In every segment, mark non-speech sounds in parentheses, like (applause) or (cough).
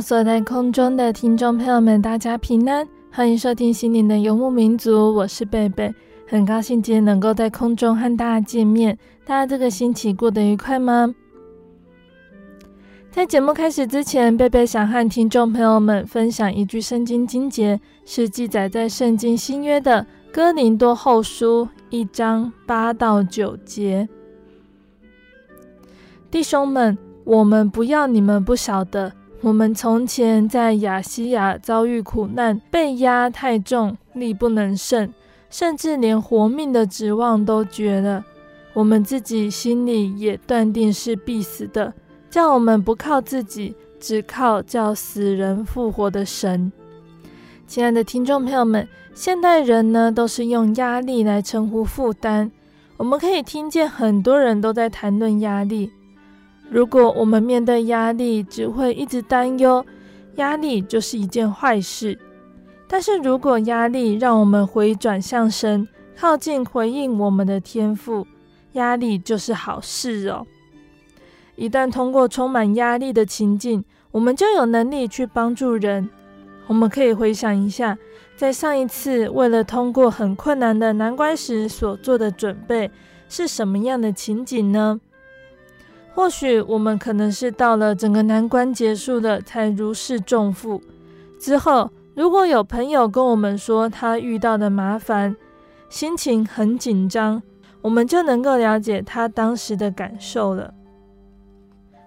所在空中的听众朋友们，大家平安，欢迎收听心灵的游牧民族，我是贝贝，很高兴今天能够在空中和大家见面。大家这个星期过得愉快吗？在节目开始之前，贝贝想和听众朋友们分享一句圣经经节，是记载在圣经新约的哥林多后书一章八到九节。弟兄们，我们不要你们不晓得。我们从前在亚西亚遭遇苦难，被压太重，力不能胜，甚至连活命的指望都绝了。我们自己心里也断定是必死的，叫我们不靠自己，只靠叫死人复活的神。亲爱的听众朋友们，现代人呢都是用压力来称呼负担，我们可以听见很多人都在谈论压力。如果我们面对压力只会一直担忧，压力就是一件坏事。但是如果压力让我们回转向神，靠近回应我们的天赋，压力就是好事哦。一旦通过充满压力的情境，我们就有能力去帮助人。我们可以回想一下，在上一次为了通过很困难的难关时所做的准备是什么样的情景呢？或许我们可能是到了整个难关结束了才如释重负。之后，如果有朋友跟我们说他遇到的麻烦，心情很紧张，我们就能够了解他当时的感受了。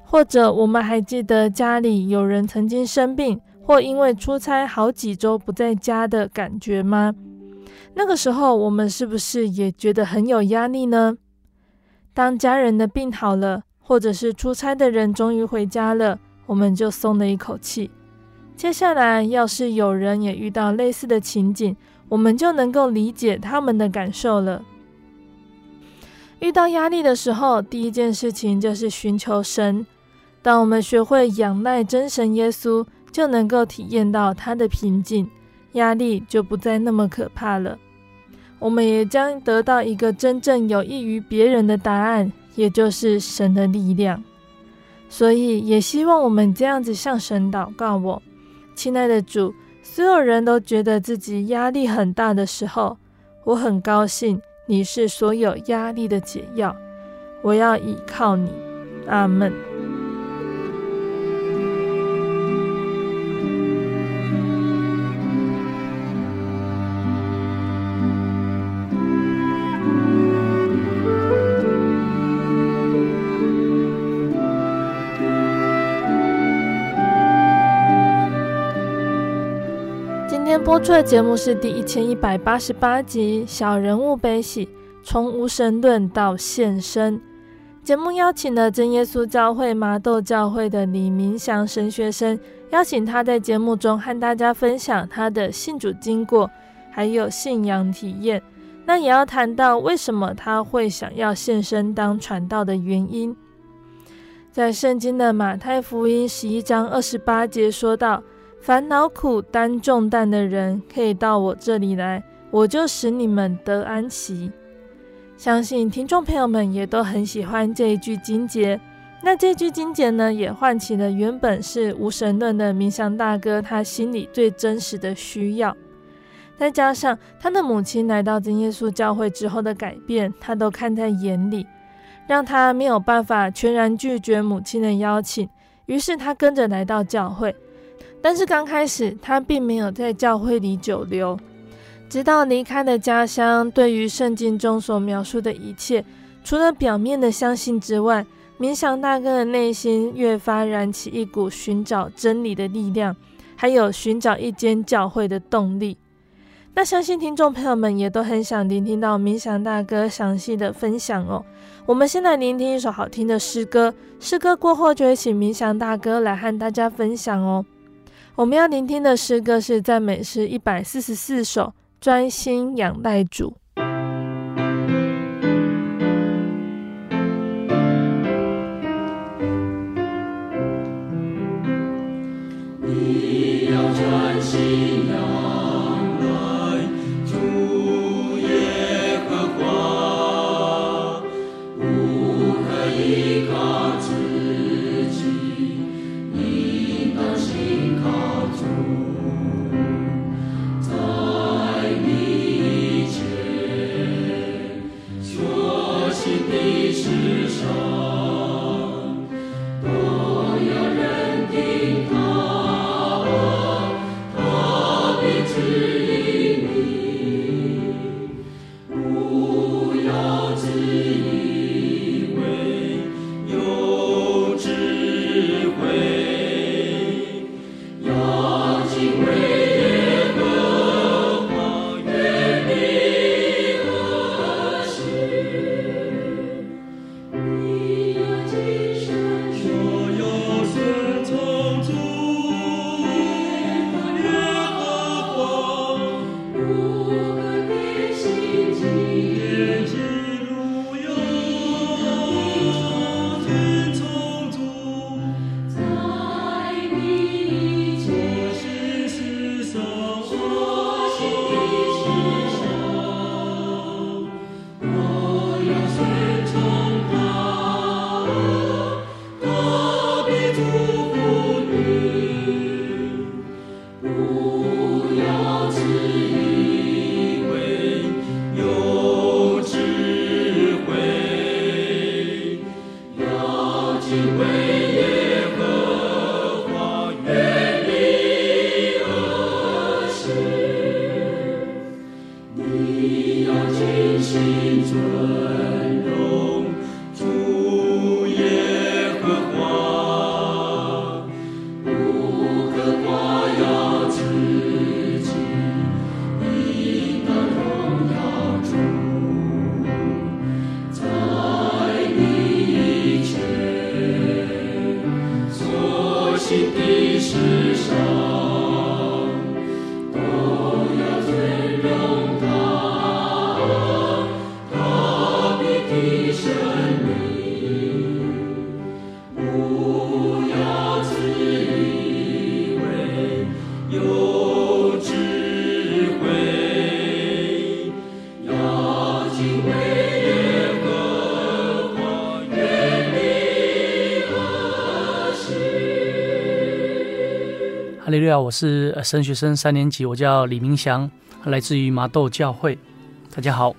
或者，我们还记得家里有人曾经生病，或因为出差好几周不在家的感觉吗？那个时候，我们是不是也觉得很有压力呢？当家人的病好了，或者是出差的人终于回家了，我们就松了一口气。接下来，要是有人也遇到类似的情景，我们就能够理解他们的感受了。遇到压力的时候，第一件事情就是寻求神。当我们学会仰赖真神耶稣，就能够体验到他的平静，压力就不再那么可怕了。我们也将得到一个真正有益于别人的答案。也就是神的力量，所以也希望我们这样子向神祷告我。亲爱的主，所有人都觉得自己压力很大的时候，我很高兴你是所有压力的解药。我要依靠你，阿门。播出的节目是第一千一百八十八集《小人物悲喜：从无神论到现身》。节目邀请了真耶稣教会麻豆教会的李明祥神学生，邀请他在节目中和大家分享他的信主经过，还有信仰体验。那也要谈到为什么他会想要现身当传道的原因。在圣经的马太福音十一章二十八节说道。烦恼苦担重担的人，可以到我这里来，我就使你们得安息。相信听众朋友们也都很喜欢这一句经节。那这句经节呢，也唤起了原本是无神论的明祥大哥他心里最真实的需要。再加上他的母亲来到真耶稣教会之后的改变，他都看在眼里，让他没有办法全然拒绝母亲的邀请。于是他跟着来到教会，但是刚开始他并没有在教会里久留，直到离开了家乡。对于圣经中所描述的一切，除了表面的相信之外，明祥大哥的内心越发燃起一股寻找真理的力量，还有寻找一间教会的动力。那相信听众朋友们也都很想聆听到明祥大哥详细的分享哦。我们先来聆听一首好听的诗歌，诗歌过后就会请明祥大哥来和大家分享哦。我们要聆听的诗歌是赞美诗一百四十四首，专心仰赖主。哈利路亚，我是神学生三年级，我叫李明祥，来自于麻豆教会。大家好，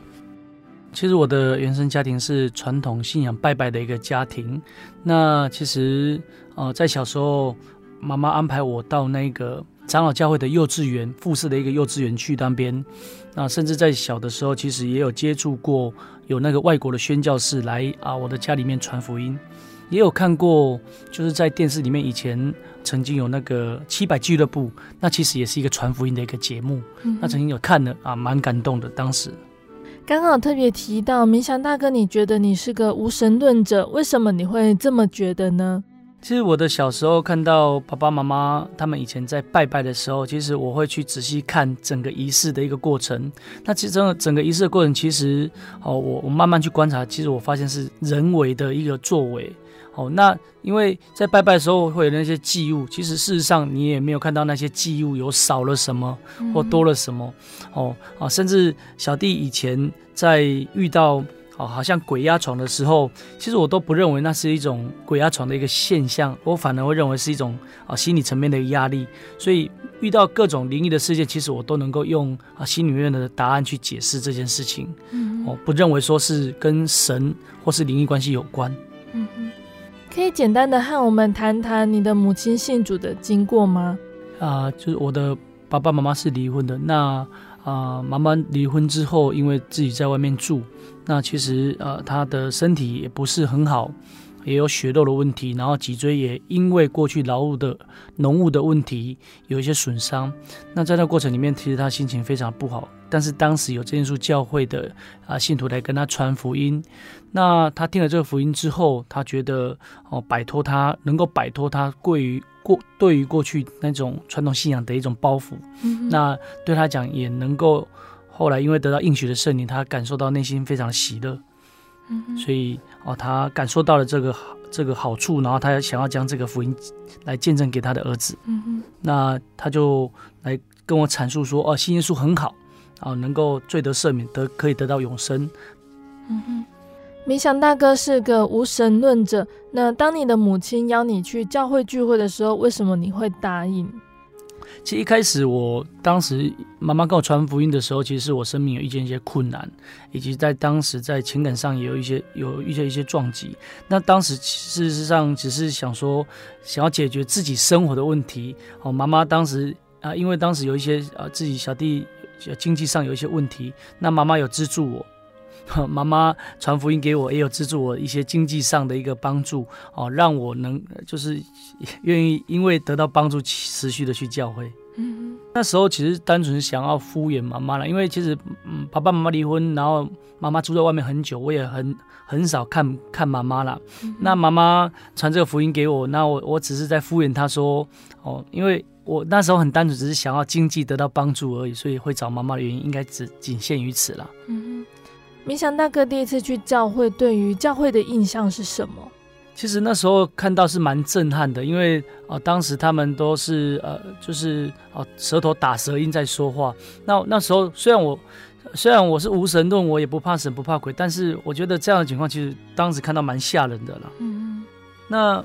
其实我的原生家庭是传统信仰拜拜的一个家庭。那其实呃，在小时候，妈妈安排我到那个长老教会的幼稚园，附设的一个幼稚园去当边。那甚至在小的时候，其实也有接触过有那个外国的宣教士来啊，我的家里面传福音。也有看过，就是在电视里面以前曾经有那个七百俱乐部，那其实也是一个传福音的一个节目。嗯、那曾经有看了啊，蛮感动的。当时刚好特别提到明祥大哥，你觉得你是个无神论者，为什么你会这么觉得呢？其实我的小时候看到爸爸妈妈他们以前在拜拜的时候，其实我会去仔细看整个仪式的一个过程。那其实整个整个仪式的过程，其实哦，我我慢慢去观察，其实我发现是人为的一个作为。哦，那因为在拜拜的时候会有那些祭物，其实事实上你也没有看到那些祭物有少了什么或多了什么，哦啊，甚至小弟以前在遇到。哦，好像鬼压床的时候，其实我都不认为那是一种鬼压床的一个现象，我反而会认为是一种啊心理层面的压力。所以遇到各种灵异的事件，其实我都能够用啊心里面的答案去解释这件事情。嗯，我不认为说是跟神或是灵异关系有关。嗯嗯，可以简单的和我们谈谈你的母亲信主的经过吗？啊，就是我的爸爸妈妈是离婚的，那啊妈妈离婚之后，因为自己在外面住。那其实呃，她的身体也不是很好，也有血肉的问题，然后脊椎也因为过去劳务的浓雾的问题有一些损伤。那在那过程里面，其实他心情非常不好。但是当时有这耶稣教会的啊信徒来跟他传福音，那他听了这个福音之后，他觉得哦，摆脱他能够摆脱他过于过对于过去那种传统信仰的一种包袱，嗯、那对他讲也能够。后来因为得到应许的圣灵，他感受到内心非常的喜乐，嗯，所以哦，他感受到了这个这个好处，然后他想要将这个福音来见证给他的儿子，嗯哼，那他就来跟我阐述说，哦，信耶稣很好，啊，能够罪得赦免，得可以得到永生，嗯哼。冥想大哥是个无神论者，那当你的母亲邀你去教会聚会的时候，为什么你会答应？其实一开始，我当时妈妈跟我传福音的时候，其实是我生命有遇见一些困难，以及在当时在情感上也有一些有遇见一些撞击。那当时事实上只是想说，想要解决自己生活的问题。哦，妈妈当时啊，因为当时有一些啊自己小弟经济上有一些问题，那妈妈有资助我。(laughs) 妈妈传福音给我，也有资助我一些经济上的一个帮助哦，让我能就是愿意因为得到帮助持续的去教会。嗯，那时候其实单纯想要敷衍妈妈了，因为其实嗯爸爸妈妈离婚，然后妈妈住在外面很久，我也很很少看看妈妈了。嗯。那妈妈传这个福音给我，那我我只是在敷衍她说哦，因为我那时候很单纯，只是想要经济得到帮助而已，所以会找妈妈的原因应该只仅限于此了。嗯。冥想大哥第一次去教会，对于教会的印象是什么？其实那时候看到是蛮震撼的，因为啊、呃，当时他们都是呃，就是哦、呃，舌头打舌音在说话。那那时候虽然我虽然我是无神论，我也不怕神不怕鬼，但是我觉得这样的情况其实当时看到蛮吓人的了。嗯，那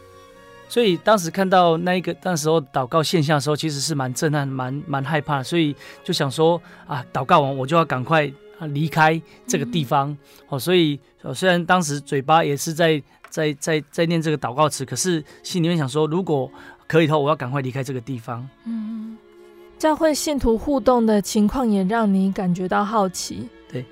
所以当时看到那一个那时候祷告现象的时候，其实是蛮震撼、蛮蛮害怕，所以就想说啊，祷告完我就要赶快。离开这个地方，哦，所以虽然当时嘴巴也是在在在在念这个祷告词，可是心里面想说，如果可以的话，我要赶快离开这个地方。嗯，教会信徒互动的情况也让你感觉到好奇。对，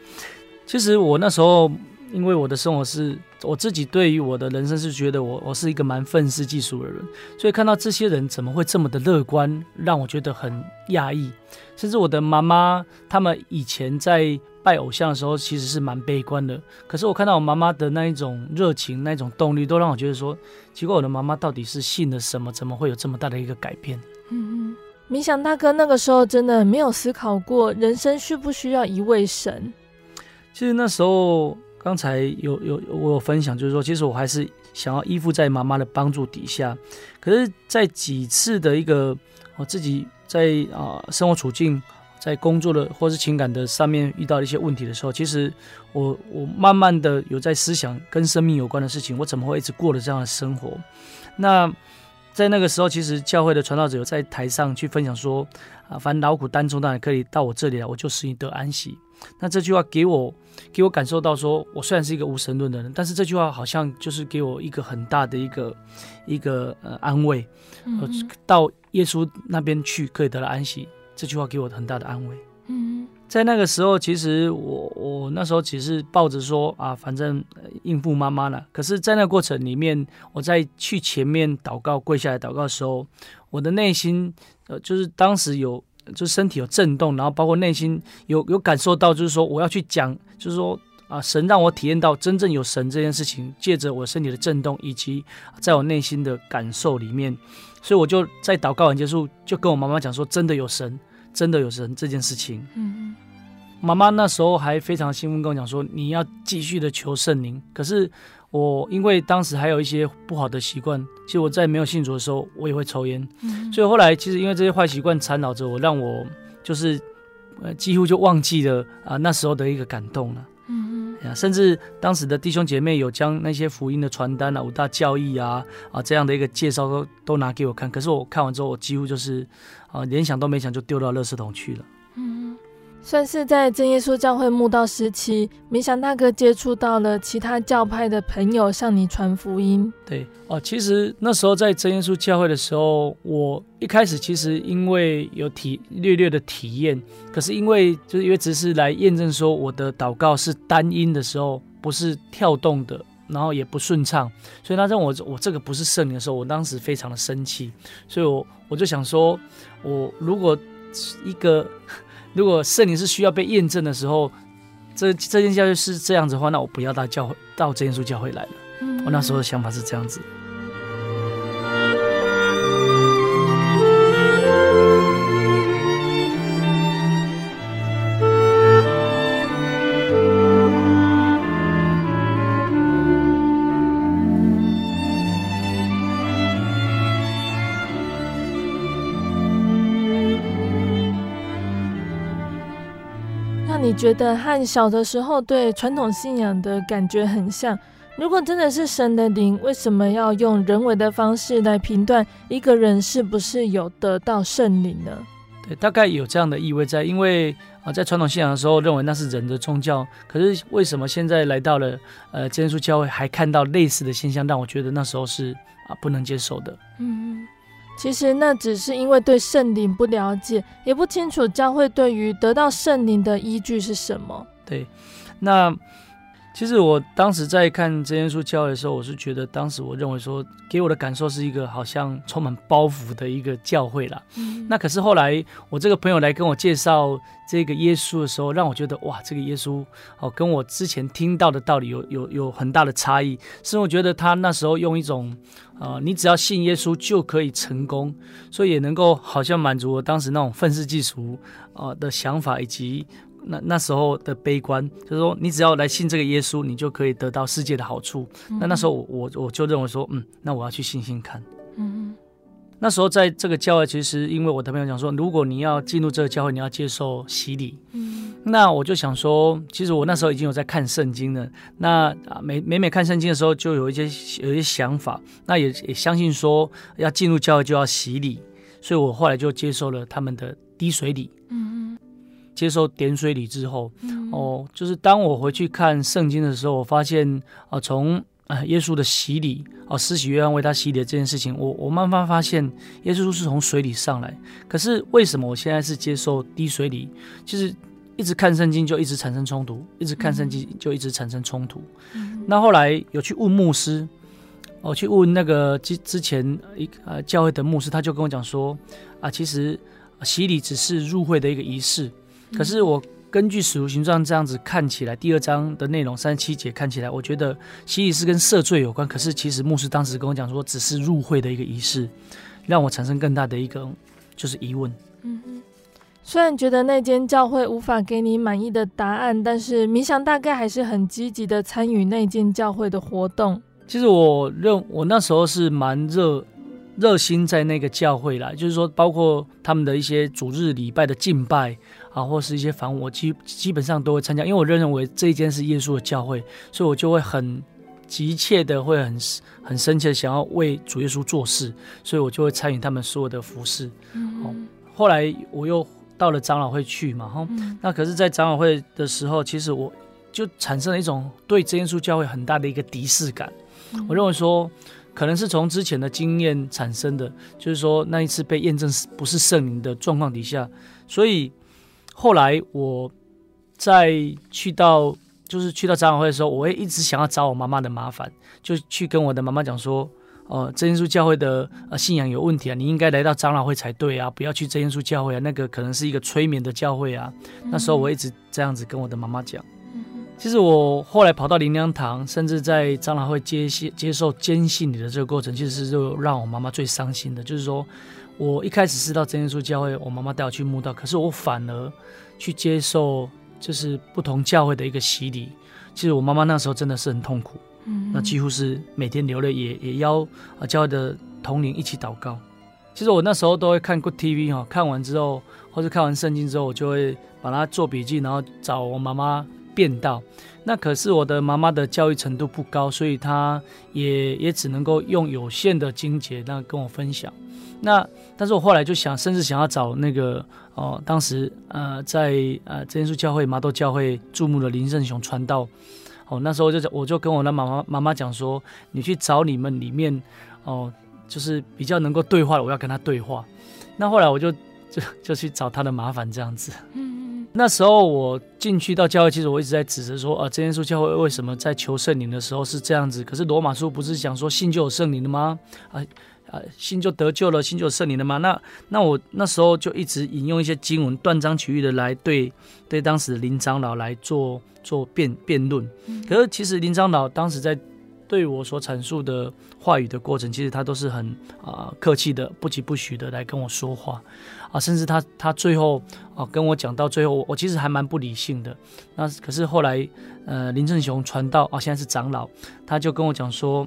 其实我那时候因为我的生活是，我自己对于我的人生是觉得我我是一个蛮愤世嫉俗的人，所以看到这些人怎么会这么的乐观，让我觉得很讶异。甚至我的妈妈他们以前在。拜偶像的时候，其实是蛮悲观的。可是我看到我妈妈的那一种热情、那一种动力，都让我觉得说，奇怪，我的妈妈到底是信了什么？怎么会有这么大的一个改变？嗯嗯，冥想大哥那个时候真的没有思考过人生需不需要一位神。其实那时候，刚才有有我有分享，就是说，其实我还是想要依附在妈妈的帮助底下。可是，在几次的一个我自己在啊、呃、生活处境。在工作的或是情感的上面遇到一些问题的时候，其实我我慢慢的有在思想跟生命有关的事情，我怎么会一直过了这样的生活？那在那个时候，其实教会的传道者有在台上去分享说：“啊，凡劳苦担重担的，可以到我这里来，我就使你得安息。”那这句话给我给我感受到说，我虽然是一个无神论的人，但是这句话好像就是给我一个很大的一个一个呃安慰，嗯，到耶稣那边去可以得到安息。这句话给我很大的安慰。嗯，在那个时候，其实我我那时候其实抱着说啊，反正应付妈妈了。可是，在那个过程里面，我在去前面祷告、跪下来祷告的时候，我的内心呃，就是当时有，就是身体有震动，然后包括内心有有感受到，就是说我要去讲，就是说啊，神让我体验到真正有神这件事情，借着我身体的震动，以及在我内心的感受里面，所以我就在祷告完结束，就跟我妈妈讲说，真的有神。真的有神这件事情，嗯，妈妈那时候还非常兴奋跟我讲说，你要继续的求圣灵。可是我因为当时还有一些不好的习惯，其实我在没有信主的时候，我也会抽烟，嗯、所以后来其实因为这些坏习惯缠绕着我，让我就是呃几乎就忘记了啊、呃、那时候的一个感动了。甚至当时的弟兄姐妹有将那些福音的传单啊、五大教义啊啊这样的一个介绍都都拿给我看，可是我看完之后，我几乎就是啊连想都没想就丢到垃圾桶去了。算是在真耶稣教会慕道时期，明祥大哥接触到了其他教派的朋友，向你传福音。对哦，其实那时候在真耶稣教会的时候，我一开始其实因为有体略略的体验，可是因为就是因为只是来验证说我的祷告是单音的时候，不是跳动的，然后也不顺畅，所以他认为我我这个不是圣灵的时候，我当时非常的生气，所以我我就想说，我如果一个。如果圣灵是需要被验证的时候，这这件教会是这样子的话，那我不要到教会到这耶稣教会来了。我那时候的想法是这样子。你觉得和小的时候对传统信仰的感觉很像？如果真的是神的灵，为什么要用人为的方式来评断一个人是不是有得到圣灵呢？对，大概有这样的意味在，因为啊，在传统信仰的时候认为那是人的宗教，可是为什么现在来到了呃真耶稣教会，还看到类似的现象，让我觉得那时候是啊不能接受的。嗯嗯。其实那只是因为对圣灵不了解，也不清楚教会对于得到圣灵的依据是什么。对，那其实我当时在看这耶稣教会的时候，我是觉得当时我认为说，给我的感受是一个好像充满包袱的一个教会啦。嗯。那可是后来我这个朋友来跟我介绍这个耶稣的时候，让我觉得哇，这个耶稣哦，跟我之前听到的道理有有有很大的差异。是我觉得他那时候用一种。啊、呃，你只要信耶稣就可以成功，所以也能够好像满足我当时那种愤世嫉俗啊的想法，以及那那时候的悲观，就是说你只要来信这个耶稣，你就可以得到世界的好处。嗯、那那时候我我我就认为说，嗯，那我要去信信看。嗯。那时候在这个教会，其实因为我的朋友讲说，如果你要进入这个教会，你要接受洗礼。嗯，那我就想说，其实我那时候已经有在看圣经了。那啊，每每每看圣经的时候，就有一些有一些想法。那也也相信说，要进入教会就要洗礼，所以我后来就接受了他们的滴水礼。嗯，接受点水礼之后，哦，就是当我回去看圣经的时候，我发现啊，从啊，耶稣的洗礼哦，施洗约翰为他洗礼的这件事情，我我慢慢发现，耶稣是从水里上来。可是为什么我现在是接受滴水礼？其实一直看圣经就一直产生冲突，一直看圣经就一直产生冲突。嗯、那后来有去问牧师，我去问那个之之前一呃教会的牧师，他就跟我讲说啊，其实洗礼只是入会的一个仪式，可是我。根据《使徒行状》这样子看起来，第二章的内容三十七节看起来，我觉得洗礼是跟赦罪有关。可是其实牧师当时跟我讲说，只是入会的一个仪式，让我产生更大的一个就是疑问。嗯哼，虽然觉得那间教会无法给你满意的答案，但是冥想大概还是很积极的参与那间教会的活动。其实我认我那时候是蛮热热心在那个教会啦，就是说包括他们的一些主日礼拜的敬拜。啊，或是一些访问，我基基本上都会参加，因为我认为这一间是耶稣的教会，所以我就会很急切的，会很很深切的想要为主耶稣做事，所以我就会参与他们所有的服事。嗯、哦，后来我又到了长老会去嘛，哈、嗯，那可是，在长老会的时候，其实我就产生了一种对真耶稣教会很大的一个敌视感。嗯、我认为说，可能是从之前的经验产生的，就是说那一次被验证不是圣灵的状况底下，所以。后来我在去到，就是去到长老会的时候，我会一直想要找我妈妈的麻烦，就去跟我的妈妈讲说，呃，真耶稣教会的呃信仰有问题啊，你应该来到长老会才对啊，不要去真耶稣教会啊，那个可能是一个催眠的教会啊。那时候我一直这样子跟我的妈妈讲。其实我后来跑到灵粮堂，甚至在长老会接信接受坚信你的这个过程，其实是就让我妈妈最伤心的，就是说。我一开始是到真耶稣教会，我妈妈带我去慕道，可是我反而去接受就是不同教会的一个洗礼。其实我妈妈那时候真的是很痛苦，嗯，那几乎是每天流泪，也也邀啊教会的同龄一起祷告。其实我那时候都会看 Good TV 哈，看完之后或者看完圣经之后，我就会把它做笔记，然后找我妈妈辩道。那可是我的妈妈的教育程度不高，所以她也也只能够用有限的经节那跟我分享。那但是我后来就想，甚至想要找那个哦，当时呃在呃真耶稣教会麻豆教会注目的林胜雄传道哦，那时候就我就跟我的妈妈妈妈讲说，你去找你们里面哦，就是比较能够对话的，我要跟他对话。那后来我就就就去找他的麻烦这样子。那时候我进去到教会，其实我一直在指责说，啊，真耶稣教会为什么在求圣灵的时候是这样子？可是罗马书不是讲说信就有圣灵的吗？啊。啊，信就得救了，信就有圣灵的吗？那那我那时候就一直引用一些经文，断章取义的来对对当时的林长老来做做辩辩论。可是其实林长老当时在对我所阐述的话语的过程，其实他都是很啊、呃、客气的，不疾不徐的来跟我说话啊，甚至他他最后啊跟我讲到最后，我其实还蛮不理性的。那可是后来呃林正雄传道啊，现在是长老，他就跟我讲说。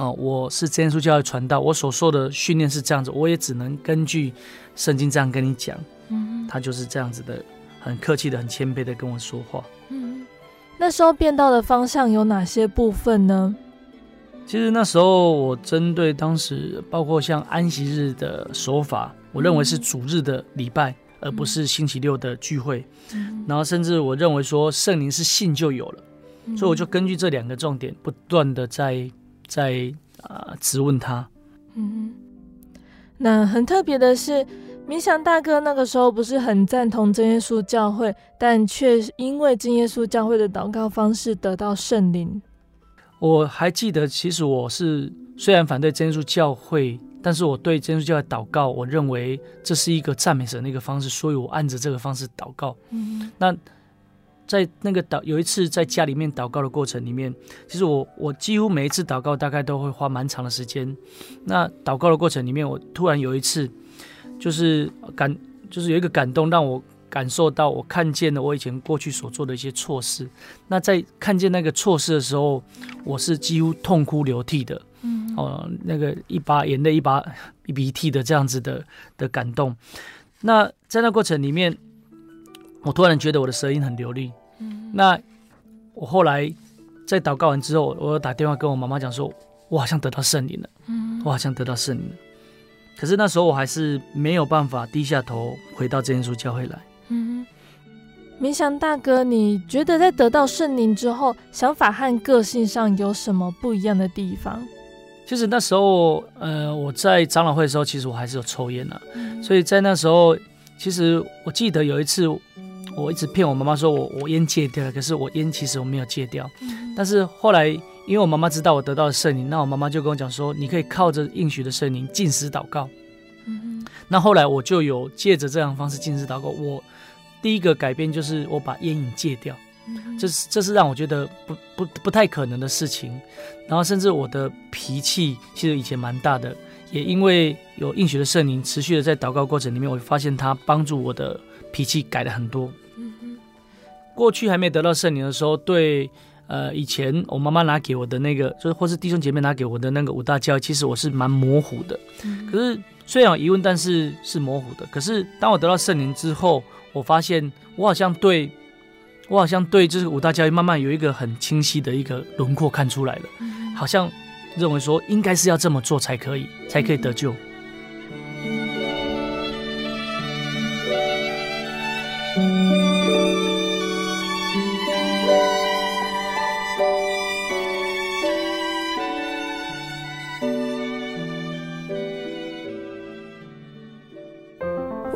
哦，我是真耶稣教会传道，我所受的训练是这样子，我也只能根据圣经这样跟你讲。嗯，他就是这样子的，很客气的、很谦卑的跟我说话。嗯，那时候变道的方向有哪些部分呢？其实那时候我针对当时包括像安息日的手法，我认为是主日的礼拜，嗯、而不是星期六的聚会。嗯，然后甚至我认为说圣灵是信就有了，嗯、所以我就根据这两个重点，不断的在。在啊，质问他。嗯，那很特别的是，冥想大哥那个时候不是很赞同真耶稣教会，但却因为真耶稣教会的祷告方式得到圣灵。我还记得，其实我是虽然反对真耶稣教会，但是我对真耶稣教会祷告，我认为这是一个赞美神的一个方式，所以我按着这个方式祷告。嗯，那。在那个祷有一次在家里面祷告的过程里面，其实我我几乎每一次祷告大概都会花蛮长的时间。那祷告的过程里面，我突然有一次就是感就是有一个感动，让我感受到我看见了我以前过去所做的一些错事。那在看见那个错事的时候，我是几乎痛哭流涕的，嗯哦，那个一把眼泪一把鼻涕的这样子的的感动。那在那过程里面。我突然觉得我的舌音很流利，嗯，那我后来在祷告完之后，我打电话跟我妈妈讲说，我好像得到圣灵了，嗯，我好像得到圣灵了。可是那时候我还是没有办法低下头回到真耶稣教会来。嗯，冥想大哥，你觉得在得到圣灵之后，想法和个性上有什么不一样的地方？其实那时候，呃，我在长老会的时候，其实我还是有抽烟啊，嗯，所以在那时候，其实我记得有一次。我一直骗我妈妈说我我烟戒掉了，可是我烟其实我没有戒掉。嗯、但是后来，因为我妈妈知道我得到了圣灵，那我妈妈就跟我讲说，你可以靠着应许的圣灵进食祷告。嗯，那后来我就有借着这样的方式进食祷告。我第一个改变就是我把烟瘾戒掉，嗯、这是这是让我觉得不不不太可能的事情。然后甚至我的脾气其实以前蛮大的，也因为有应许的圣灵持续的在祷告过程里面，我发现他帮助我的脾气改了很多。过去还没得到圣灵的时候，对，呃，以前我妈妈拿给我的那个，就是或是弟兄姐妹拿给我的那个五大教，其实我是蛮模糊的。可是虽然有疑问，但是是模糊的。可是当我得到圣灵之后，我发现我好像对，我好像对，就是五大教育慢慢有一个很清晰的一个轮廓看出来了，好像认为说应该是要这么做才可以，才可以得救。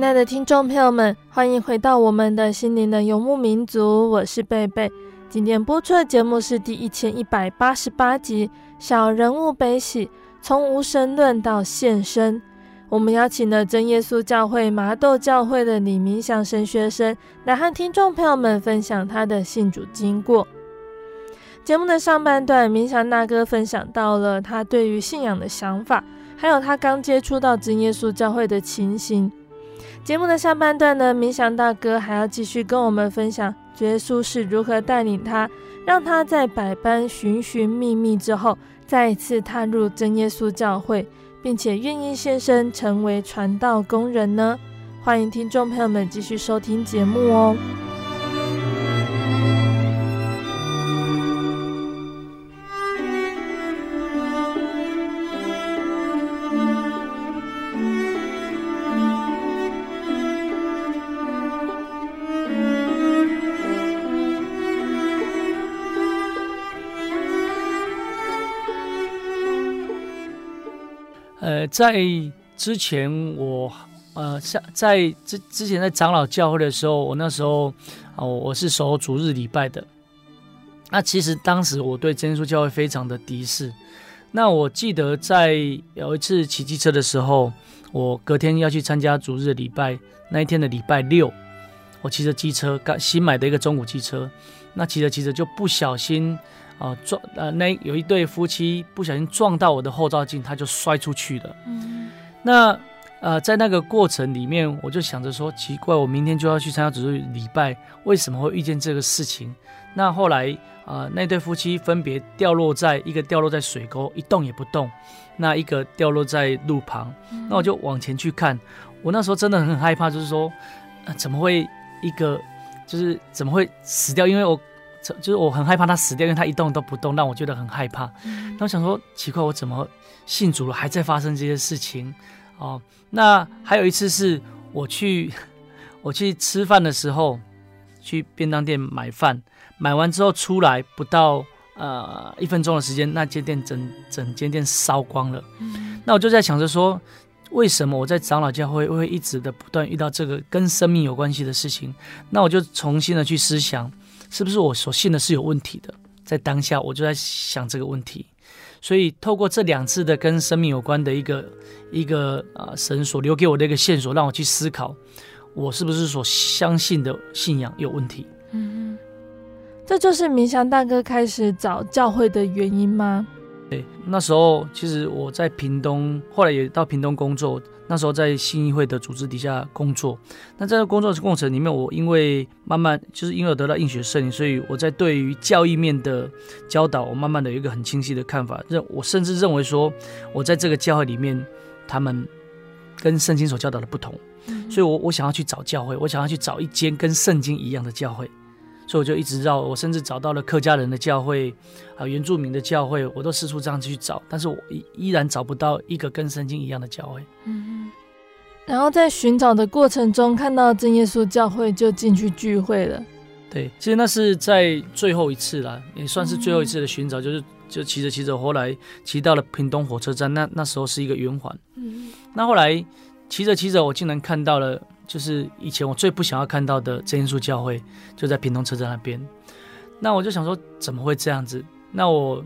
亲爱的听众朋友们，欢迎回到我们的心灵的游牧民族，我是贝贝。今天播出的节目是第一千一百八十八集《小人物悲喜》，从无神论到现身。我们邀请了真耶稣教会麻豆教会的李明祥神学生来和听众朋友们分享他的信主经过。节目的上半段，明祥大哥分享到了他对于信仰的想法，还有他刚接触到真耶稣教会的情形。节目的下半段呢，冥想大哥还要继续跟我们分享耶稣是如何带领他，让他在百般寻寻觅觅之后，再一次踏入真耶稣教会，并且愿意献身成为传道工人呢？欢迎听众朋友们继续收听节目哦。在之前我呃在在之之前在长老教会的时候，我那时候啊，我是守主日礼拜的。那其实当时我对真耶稣教会非常的敌视。那我记得在有一次骑机车的时候，我隔天要去参加主日礼拜，那一天的礼拜六，我骑着机车，刚新买的一个中古机车，那骑着骑着就不小心。啊，撞呃，那有一对夫妻不小心撞到我的后照镜，他就摔出去了。嗯，那呃，在那个过程里面，我就想着说，奇怪，我明天就要去参加主日礼拜，为什么会遇见这个事情？那后来啊、呃，那对夫妻分别掉落在一个掉落在水沟，一动也不动；那一个掉落在路旁。嗯、那我就往前去看，我那时候真的很害怕，就是说，呃、怎么会一个就是怎么会死掉？因为我。就是我很害怕他死掉，因为他一动都不动，让我觉得很害怕。那我想说，奇怪，我怎么信主了还在发生这些事情？哦，那还有一次是我去我去吃饭的时候，去便当店买饭，买完之后出来不到呃一分钟的时间，那间店整整间店烧光了。那我就在想着说，为什么我在长老教会会一直的不断遇到这个跟生命有关系的事情？那我就重新的去思想。是不是我所信的是有问题的？在当下，我就在想这个问题。所以，透过这两次的跟生命有关的一个一个啊，神所留给我的一个线索，让我去思考，我是不是所相信的信仰有问题？嗯，这就是明祥大哥开始找教会的原因吗？对，那时候其实我在屏东，后来也到屏东工作。那时候在信义会的组织底下工作。那在这个工作的过程里面，我因为慢慢就是因为我得到应学圣灵，所以我在对于教义面的教导，我慢慢的有一个很清晰的看法。认我甚至认为说，我在这个教会里面，他们跟圣经所教导的不同。所以我我想要去找教会，我想要去找一间跟圣经一样的教会。所以我就一直绕，我甚至找到了客家人的教会，啊，原住民的教会，我都四处这样去找，但是我依依然找不到一个跟圣经一样的教会。嗯，然后在寻找的过程中，看到真耶稣教会，就进去聚会了。对，其实那是在最后一次了，也算是最后一次的寻找，嗯、就是就骑着骑着，后来骑到了屏东火车站，那那时候是一个圆环。嗯，那后来骑着骑着，我竟然看到了。就是以前我最不想要看到的真耶稣教会，就在屏东车站那边。那我就想说，怎么会这样子？那我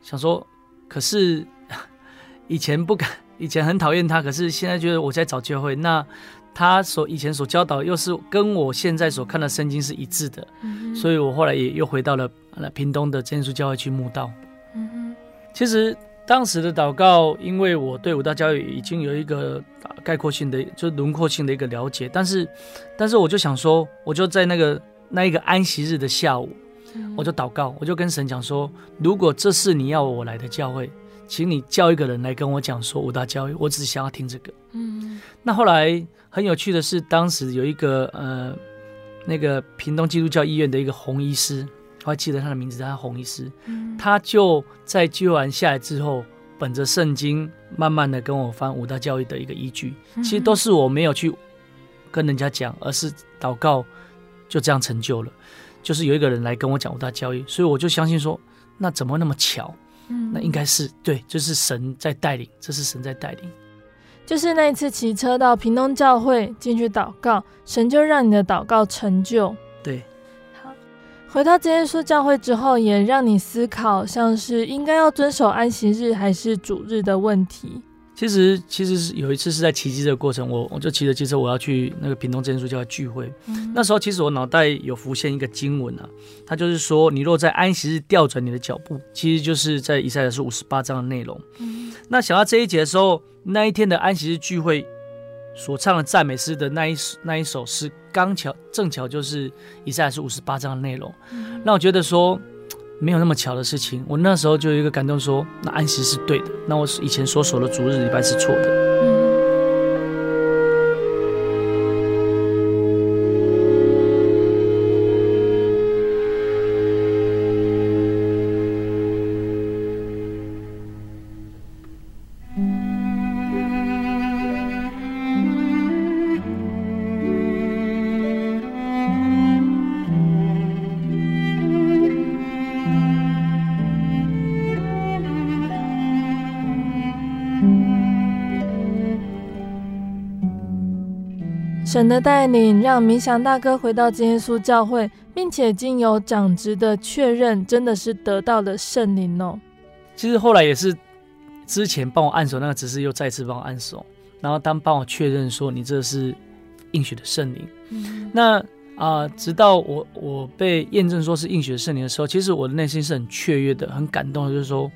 想说，可是 (laughs) 以前不敢，以前很讨厌他，可是现在觉得我在找教会。那他所以前所教导，又是跟我现在所看的圣经是一致的，嗯、所以我后来也又回到了屏东的真耶稣教会去慕道。嗯、其实。当时的祷告，因为我对五大教育已经有一个概括性的，就是轮廓性的一个了解，但是，但是我就想说，我就在那个那一个安息日的下午，我就祷告，我就跟神讲说，如果这是你要我来的教会，请你叫一个人来跟我讲说五大教育，我只是想要听这个。嗯，那后来很有趣的是，当时有一个呃那个屏东基督教医院的一个洪医师，我还记得他的名字，他是洪医师，嗯他就在救完下来之后，本着圣经，慢慢的跟我翻五大教育的一个依据，其实都是我没有去跟人家讲，而是祷告就这样成就了。就是有一个人来跟我讲五大教育，所以我就相信说，那怎么那么巧？嗯那应该是对，就是神在带领，这是神在带领。就是那一次骑车到屏东教会进去祷告，神就让你的祷告成就。回到真耶稣教会之后，也让你思考，像是应该要遵守安息日还是主日的问题。其实其实是有一次是在骑机的过程，我我就骑着机车，我要去那个屏东真耶稣教会聚会。嗯那时候其实我脑袋有浮现一个经文啊，它就是说，你若在安息日调转你的脚步，其实就是在以赛亚书五十八章的内容。嗯那想到这一节的时候，那一天的安息日聚会所唱的赞美诗的那一那一首诗，刚巧正巧就是以赛亚书五十八章的内容，那我觉得说没有那么巧的事情。我那时候就有一个感动说，那安息是对的，那我以前所守的主日礼拜是错的。神的带领让明祥大哥回到真耶稣教会，并且经由长职的确认，真的是得到了圣灵哦。其实后来也是之前帮我按手那个执事又再次帮我按手，然后当帮我确认说你这是应许的圣灵。嗯那啊、呃，直到我我被验证说是应许的圣灵的时候，其实我的内心是很雀跃的，很感动的，就是说，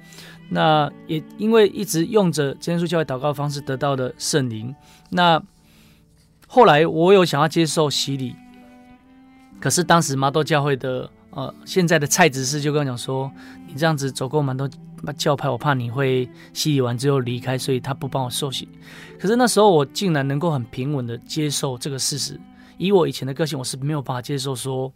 那也因为一直用着真耶稣教会祷告的方式得到的圣灵，那后来我有想要接受洗礼，可是当时麻豆教会的呃现在的蔡执事就跟我讲说，你这样子走过蛮多教派，我怕你会洗礼完之后离开，所以他不帮我受洗。可是那时候我竟然能够很平稳的接受这个事实。以我以前的个性，我是没有办法接受说，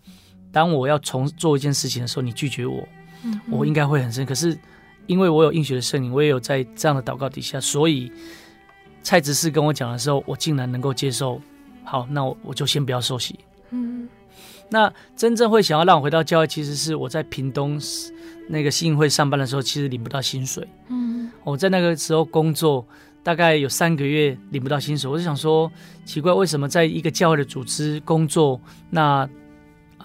当我要重做一件事情的时候，你拒绝我，嗯我应该会很生。可是因为我有应许的圣灵，我也有在这样的祷告底下，所以蔡执事跟我讲的时候，我竟然能够接受。好，那我我就先不要受洗。嗯那真正会想要让我回到教会，其实是我在屏东那个信会上班的时候，其实领不到薪水。嗯我在那个时候工作大概有三个月领不到薪水，我就想说奇怪，为什么在一个教会的组织工作，那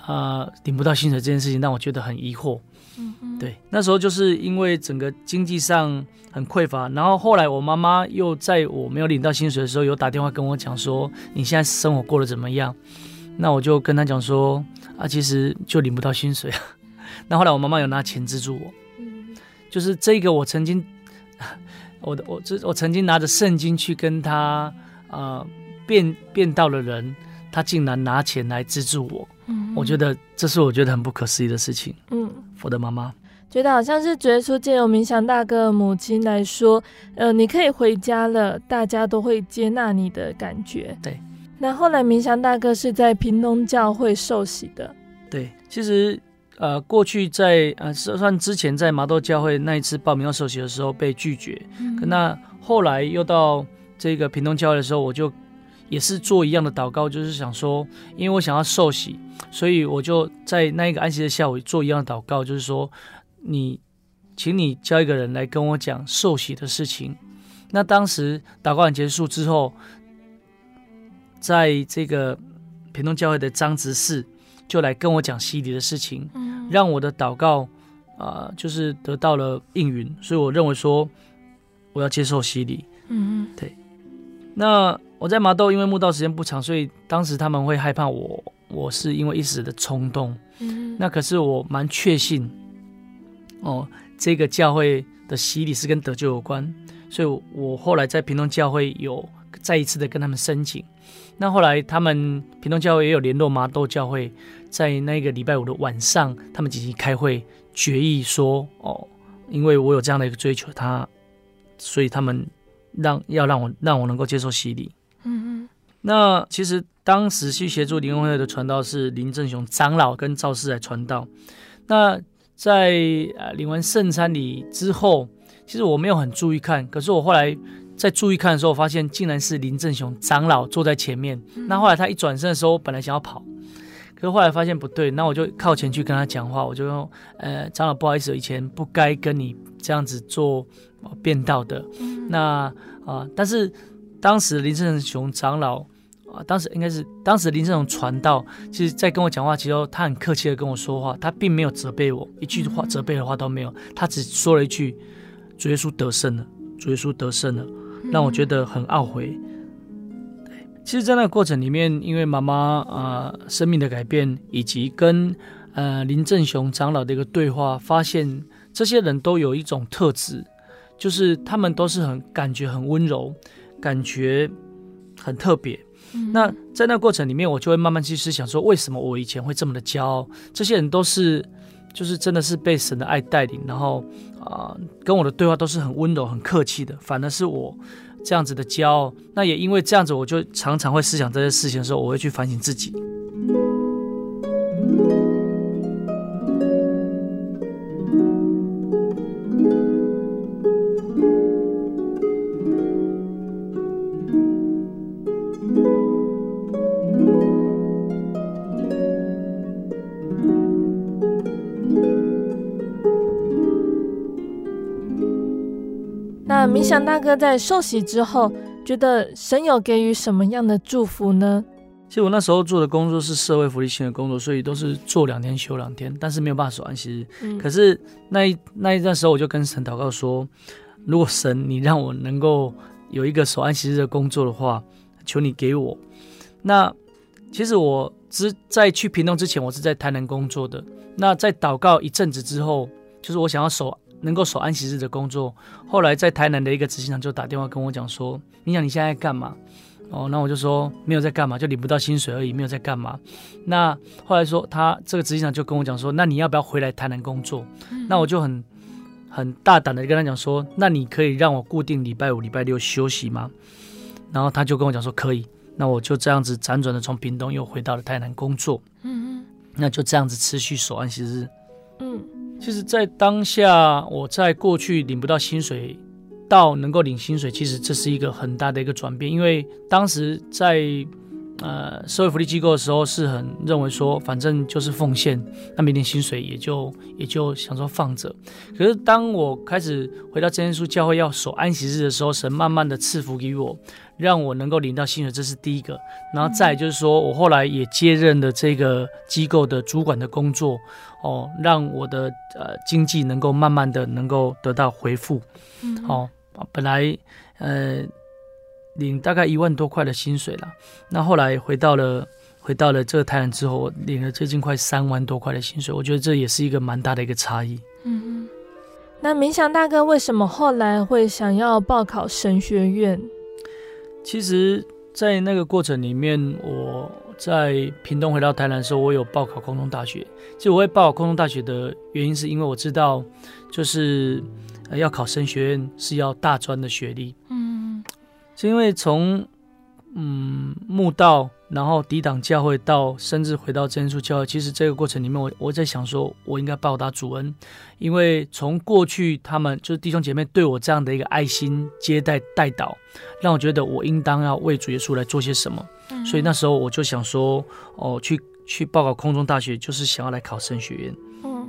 呃领不到薪水这件事情让我觉得很疑惑。嗯对，那时候就是因为整个经济上很匮乏，然后后来我妈妈又在我没有领到薪水的时候，有打电话跟我讲说你现在生活过得怎么样？那我就跟她讲说啊，其实就领不到薪水啊。(laughs) 那后来我妈妈有拿钱资助我。嗯就是这个，我曾经，(laughs) 我的我这我曾经拿着圣经去跟他呃辩辩道的人，他竟然拿钱来资助我，嗯我觉得这是我觉得很不可思议的事情。嗯。我的妈妈，觉得好像是觉得说借由明祥大哥的母亲来说，呃，你可以回家了，大家都会接纳你的感觉。对。那后来明祥大哥是在屏东教会受洗的。对，其实呃过去在呃算之前在麻豆教会那一次报名要受洗的时候被拒绝，嗯那后来又到这个屏东教会的时候，我就也是做一样的祷告，就是想说，因为我想要受洗，所以我就在那一个安息的下午做一样的祷告，就是说，你，请你叫一个人来跟我讲受洗的事情。那当时祷告完结束之后，在这个平东教会的张执事就来跟我讲洗礼的事情，嗯让我的祷告啊、呃，就是得到了应允，所以我认为说我要接受洗礼。嗯嗯，对那我在麻豆，因为慕道时间不长，所以当时他们会害怕我，我是因为一时的冲动。嗯那可是我蛮确信，哦，这个教会的洗礼是跟得救有关，所以我后来在屏东教会有再一次的跟他们申请。那后来他们屏东教会也有联络麻豆教会，在那个礼拜五的晚上，他们紧急开会决议说，哦，因为我有这样的一个追求，他，所以他们让要让我让我能够接受洗礼。嗯那其实当时去协助灵恩会的传道是林正雄长老跟赵世来传道。那在呃领完圣餐礼之后，其实我没有很注意看，可是我后来在注意看的时候，我发现竟然是林正雄长老坐在前面。那后来他一转身的时候，我本来想要跑，可是后来发现不对，那我就靠前去跟他讲话，我就用：“呃，长老，不好意思，以前不该跟你这样子做变道的。”那啊、呃，但是当时林正雄长老。啊，当时应该是当时林正雄传道，其实在跟我讲话，其实他很客气的跟我说话，他并没有责备我，一句话责备的话都没有，他只说了一句：“主耶稣得胜了，主耶稣得胜了”，让我觉得很懊悔。其实，在那个过程里面，因为妈妈啊、呃、生命的改变，以及跟呃林正雄长老的一个对话，发现这些人都有一种特质，就是他们都是很感觉很温柔，感觉很特别。那在那过程里面，我就会慢慢去思想说，为什么我以前会这么的骄傲？这些人都是，就是真的是被神的爱带领，然后啊、跟我的对话都是很温柔、很客气的，反而是我这样子的骄傲。那也因为这样子，我就常常会思想这些事情的时候，我会去反省自己。明祥大哥在受洗之后，觉得神有给予什么样的祝福呢？其实我那时候做的工作是社会福利性的工作，所以都是做两天休两天，但是没有办法守安息日。嗯、可是那一那一段时候，我就跟神祷告说：如果神你让我能够有一个守安息日的工作的话，求你给我。那其实我之在去屏东之前，我是在台南工作的。那在祷告一阵子之后，就是我想要守。能够守安息日的工作，后来在台南的一个执行长就打电话跟我讲说：“你想你现在在干嘛？”哦，那我就说没有在干嘛，就领不到薪水而已，没有在干嘛。那后来说他这个执行长就跟我讲说：“那你要不要回来台南工作？”嗯、那我就很很大胆的跟他讲说：“那你可以让我固定礼拜五、礼拜六休息吗？”然后他就跟我讲说：“可以。”那我就这样子辗转的从屏东又回到了台南工作。嗯嗯，那就这样子持续守安息日。嗯。其实，在当下，我在过去领不到薪水，到能够领薪水，其实这是一个很大的一个转变。因为当时在呃社会福利机构的时候，是很认为说，反正就是奉献，那明年薪水也就也就想说放着。可是当我开始回到真耶稣教会要守安息日的时候，神慢慢的赐福给我。让我能够领到薪水，这是第一个。然后再就是说，我后来也接任了这个机构的主管的工作，哦，让我的呃经济能够慢慢的能够得到回复。嗯，哦，本来呃领大概一万多块的薪水了，那后来回到了回到了这个台南之后，我领了接近快三万多块的薪水。我觉得这也是一个蛮大的一个差异。嗯嗯。那明祥大哥为什么后来会想要报考神学院？其实，在那个过程里面，我在屏东回到台南的时候，我有报考空中大学。其实我会报考空中大学的原因，是因为我知道，就是要考神学院是要大专的学历。嗯，是因为从嗯慕道。然后抵挡教会，到甚至回到真耶稣教会，其实这个过程里面我，我我在想说，我应该报答主恩，因为从过去他们就是弟兄姐妹对我这样的一个爱心接待带导，让我觉得我应当要为主耶稣来做些什么。嗯、所以那时候我就想说，哦，去去报考空中大学，就是想要来考神学院。嗯，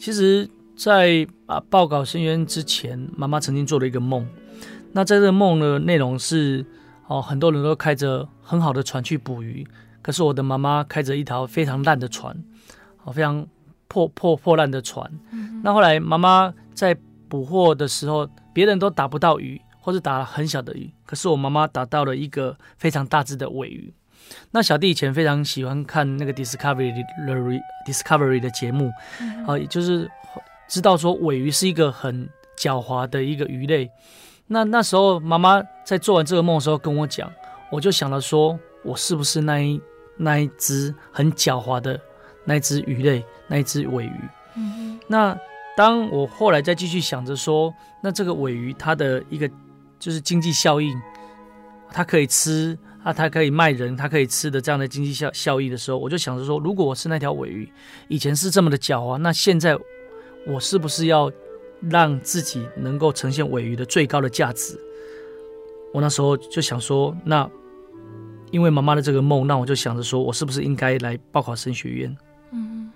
其实在，在啊报考神学院之前，妈妈曾经做了一个梦，那在这个梦的内容是。哦，很多人都开着很好的船去捕鱼，可是我的妈妈开着一条非常烂的船，哦，非常破破破烂的船。嗯、那后来妈妈在捕获的时候，别人都打不到鱼，或是打了很小的鱼，可是我妈妈打到了一个非常大只的尾鱼。那小弟以前非常喜欢看那个 Discovery Discovery 的节目，啊、嗯哼，也就是知道说尾鱼是一个很狡猾的一个鱼类。那那时候，妈妈在做完这个梦的时候跟我讲，我就想了说，我是不是那一那一只很狡猾的那一只鱼类，那一只尾鱼？嗯哼。那当我后来再继续想着说，那这个尾鱼它的一个就是经济效应，它可以吃啊，它可以卖人，它可以吃的这样的经济效效益的时候，我就想着说，如果我是那条尾鱼，以前是这么的狡猾，那现在我是不是要让自己能够呈现尾鱼的最高的价值？我那时候就想说，那因为妈妈的这个梦，那我就想着说我是不是应该来报考神学院？嗯，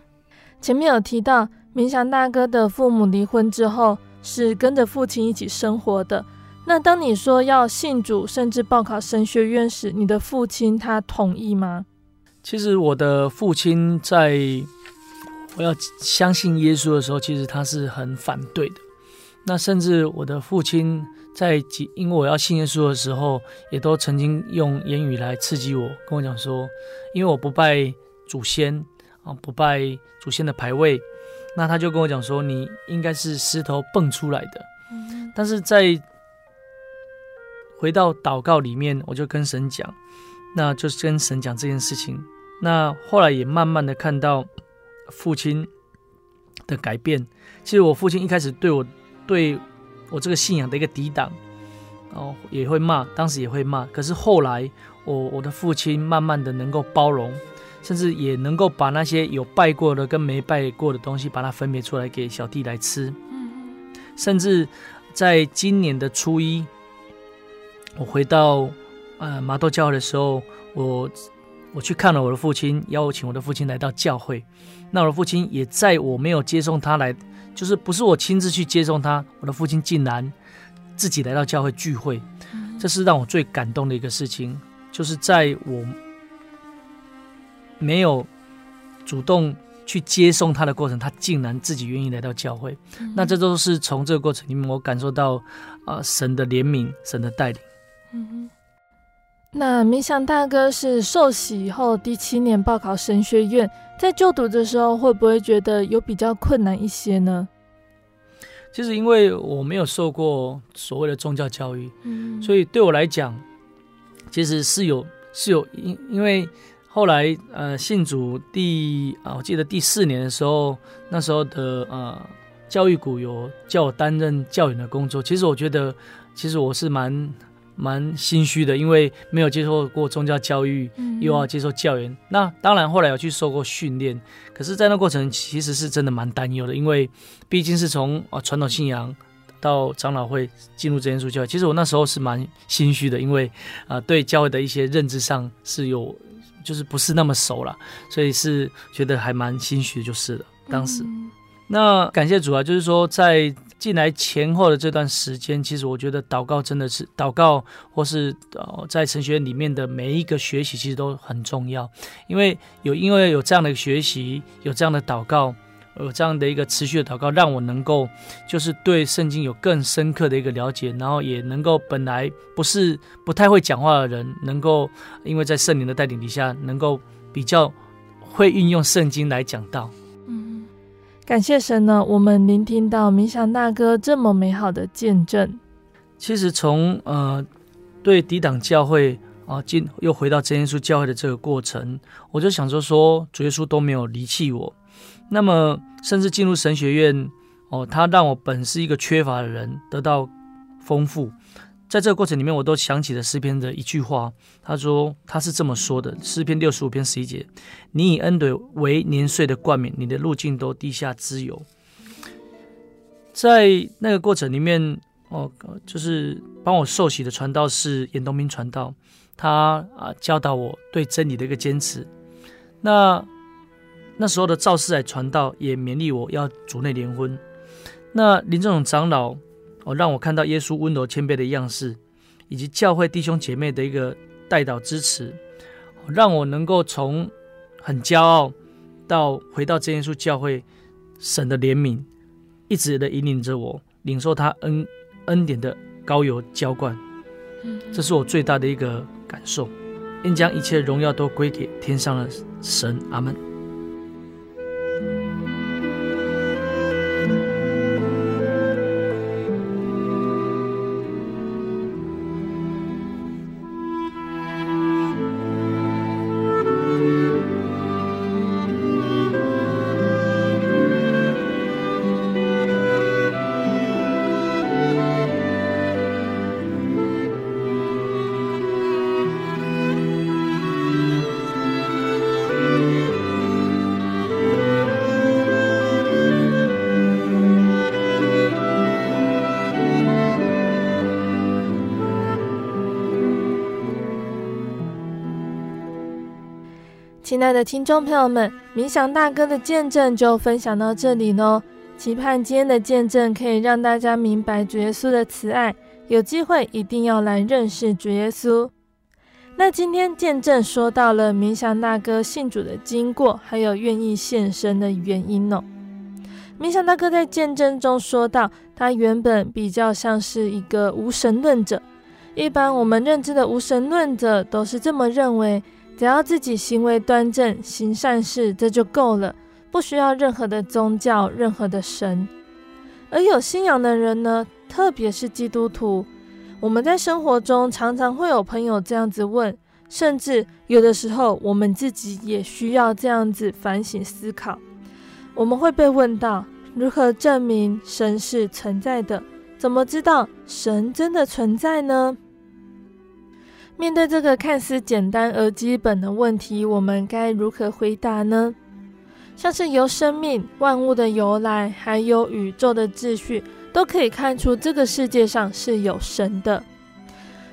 前面有提到，明祥大哥的父母离婚之后是跟着父亲一起生活的。那当你说要信主，甚至报考神学院时，你的父亲他同意吗？其实我的父亲在我要相信耶稣的时候，其实他是很反对的。那甚至我的父亲在因为我要信耶稣的时候，也都曾经用言语来刺激我，跟我讲说，因为我不拜祖先啊，不拜祖先的牌位，那他就跟我讲说，你应该是石头蹦出来的。但是在回到祷告里面，我就跟神讲，那就是跟神讲这件事情。那后来也慢慢的看到父亲的改变。其实我父亲一开始对我对我这个信仰的一个抵挡，哦，也会骂，当时也会骂。可是后来我我的父亲慢慢的能够包容，甚至也能够把那些有拜过的跟没拜过的东西，把它分别出来给小弟来吃。甚至在今年的初一。我回到呃麻豆教会的时候，我我去看了我的父亲，邀请我的父亲来到教会。那我的父亲也在我没有接送他来，就是不是我亲自去接送他，我的父亲竟然自己来到教会聚会，这是让我最感动的一个事情。就是在我没有主动去接送他的过程，他竟然自己愿意来到教会。那这都是从这个过程里面，我感受到啊、呃、神的怜悯，神的带领。嗯哼，那明祥大哥是受洗以后第七年报考神学院，在就读的时候会不会觉得有比较困难一些呢？其实因为我没有受过所谓的宗教教育，嗯，所以对我来讲，其实是有是有因因为后来呃信主第啊我记得第四年的时候，那时候的呃教育股有叫我担任教员的工作，其实我觉得其实我是蛮。蛮心虚的，因为没有接受过宗教教育，又要接受教员。嗯、那当然，后来有去受过训练，可是，在那过程其实是真的蛮担忧的，因为毕竟是从啊传统信仰到长老会进入真耶稣教会。其实我那时候是蛮心虚的，因为啊对教会的一些认知上是有，就是不是那么熟了，所以是觉得还蛮心虚的，就是了。当时，嗯、那感谢主啊，就是说在。进来前后的这段时间，其实我觉得祷告真的是祷告，或是呃在神学院里面的每一个学习，其实都很重要。因为有因为有这样的学习，有这样的祷告，有这样的一个持续的祷告，让我能够就是对圣经有更深刻的一个了解，然后也能够本来不是不太会讲话的人，能够因为在圣灵的带领底下，能够比较会运用圣经来讲道。感谢神呢，我们聆听到明祥大哥这么美好的见证。其实从呃对抵挡教会啊，进又回到真耶稣教会的这个过程，我就想说说主耶稣都没有离弃我。那么甚至进入神学院哦，他让我本是一个缺乏的人得到丰富。在这个过程里面，我都想起了诗篇的一句话，他说他是这么说的：诗篇六十五篇十一节，你以恩典为年岁的冠冕，你的路径都地下脂油。在那个过程里面，哦，就是帮我受洗的传道是严东明传道，他啊教导我对真理的一个坚持。那那时候的赵世海传道也勉励我要主内联婚。那林正勇长老。哦，让我看到耶稣温柔谦卑的样式，以及教会弟兄姐妹的一个代祷支持，让我能够从很骄傲到回到真耶稣教会，神的怜悯一直的引领着我，领受他恩恩典的高油浇灌，这是我最大的一个感受。愿将一切荣耀都归给天上的神，阿门。亲爱的听众朋友们，冥想大哥的见证就分享到这里喽。期盼今天的见证可以让大家明白主耶稣的慈爱，有机会一定要来认识主耶稣。那今天见证说到了冥想大哥信主的经过，还有愿意献身的原因哦。冥想大哥在见证中说到，他原本比较像是一个无神论者。一般我们认知的无神论者都是这么认为，只要自己行为端正、行善事，这就够了。不需要任何的宗教，任何的神。而有信仰的人呢，特别是基督徒，我们在生活中常常会有朋友这样子问，甚至有的时候我们自己也需要这样子反省思考。我们会被问到，如何证明神是存在的？怎么知道神真的存在呢？面对这个看似简单而基本的问题，我们该如何回答呢？像是由生命、万物的由来，还有宇宙的秩序，都可以看出这个世界上是有神的，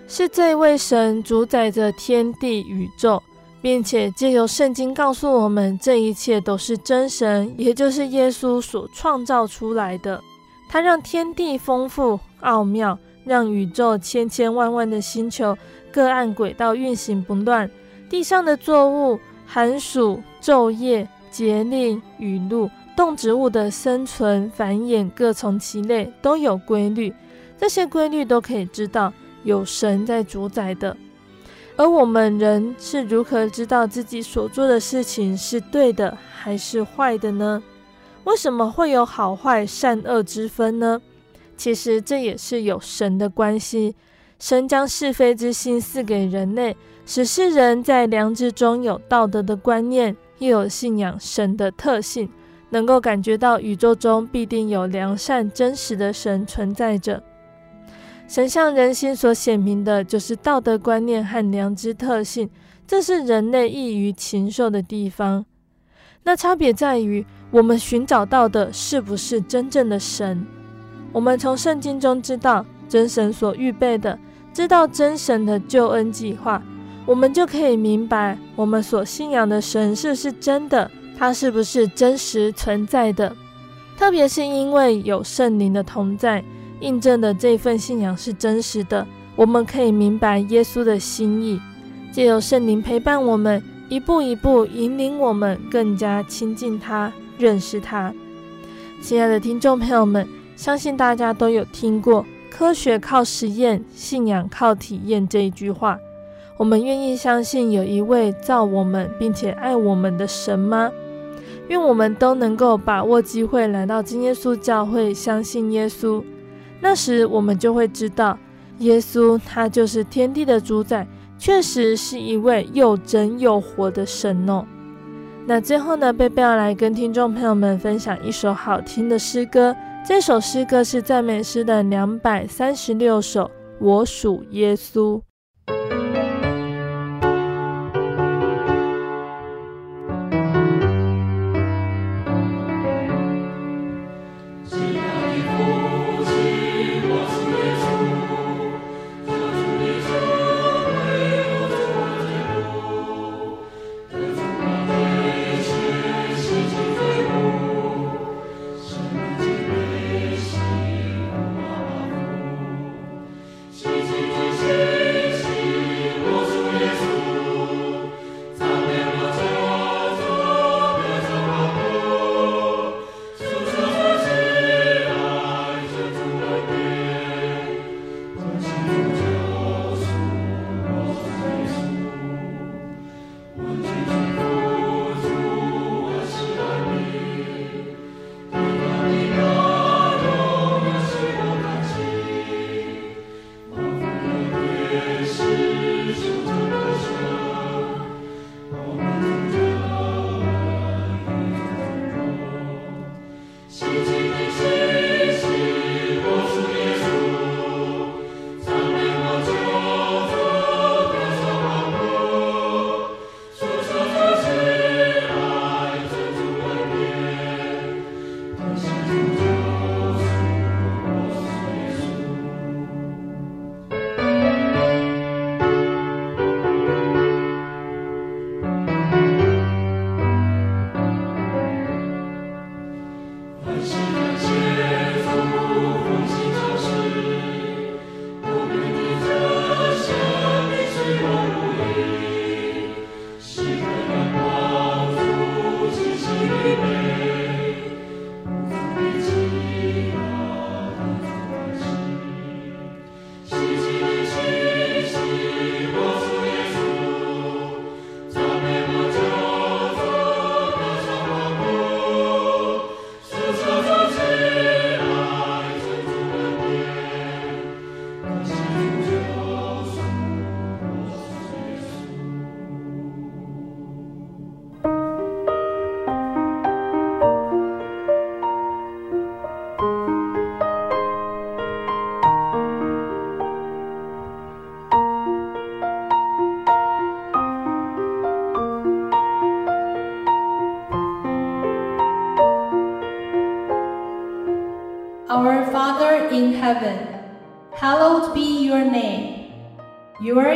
是这位神主宰着天地宇宙，并且借由圣经告诉我们，这一切都是真神，也就是耶稣所创造出来的。他让天地丰富奥妙，让宇宙千千万万的星球各按轨道运行不乱，地上的作物、寒暑、昼夜。节令、雨露、动植物的生存、繁衍各从其类，都有规律。这些规律都可以知道有神在主宰的。而我们人是如何知道自己所做的事情是对的还是坏的呢？为什么会有好坏、善恶之分呢？其实这也是有神的关系。神将是非之心赐给人类，使世人在良知中有道德的观念。又有信仰神的特性，能够感觉到宇宙中必定有良善真实的神存在着。神向人心所显明的，就是道德观念和良知特性，这是人类异于禽兽的地方。那差别在于，我们寻找到的是不是真正的神？我们从圣经中知道真神所预备的，知道真神的救恩计划。我们就可以明白，我们所信仰的神是是真的，他是不是真实存在的。特别是因为有圣灵的同在，印证的这份信仰是真实的。我们可以明白耶稣的心意，借由圣灵陪伴我们，一步一步引领我们更加亲近他，认识他。亲爱的听众朋友们，相信大家都有听过“科学靠实验，信仰靠体验”这一句话。我们愿意相信有一位造我们并且爱我们的神吗？愿我们都能够把握机会来到真耶稣教会，相信耶稣。那时我们就会知道，耶稣他就是天地的主宰，确实是一位又真又活的神哦。那最后呢，贝贝要来跟听众朋友们分享一首好听的诗歌。这首诗歌是赞美诗的两百三十六首，《我属耶稣》。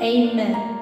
Amen.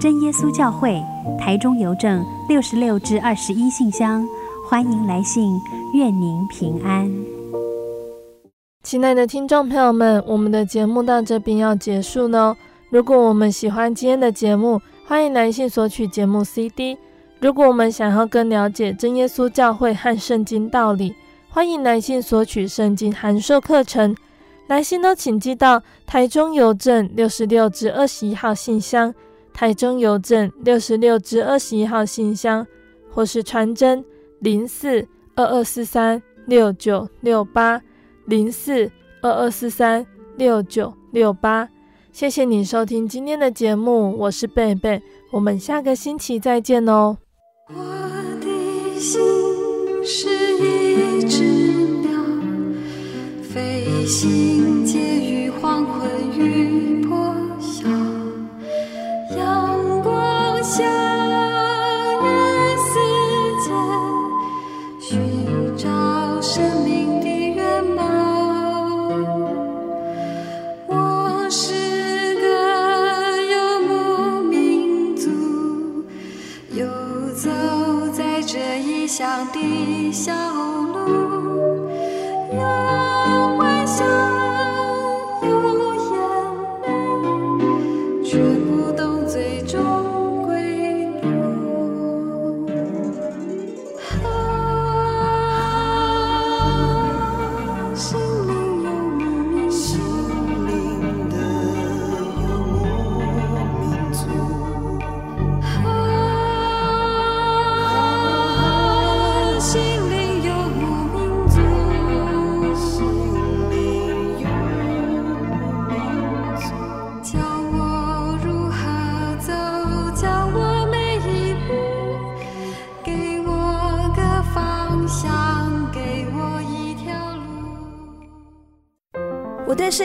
真耶稣教会，台中邮政六十六至二十一信箱，欢迎来信，愿您平安。亲爱的听众朋友们，我们的节目到这边要结束喽。如果我们喜欢今天的节目，欢迎来信索取节目 CD。如果我们想要更了解真耶稣教会和圣经道理，欢迎来信索取圣经函授课程。来信都请寄到台中邮政六十六至二十一号信箱。台中邮政六十六至二十一号信箱，或是传真零四二二四三六九六八零四二二四三六九六八。谢谢你收听今天的节目，我是贝贝，我们下个星期再见哦。我的心是一只鸟，飞行乡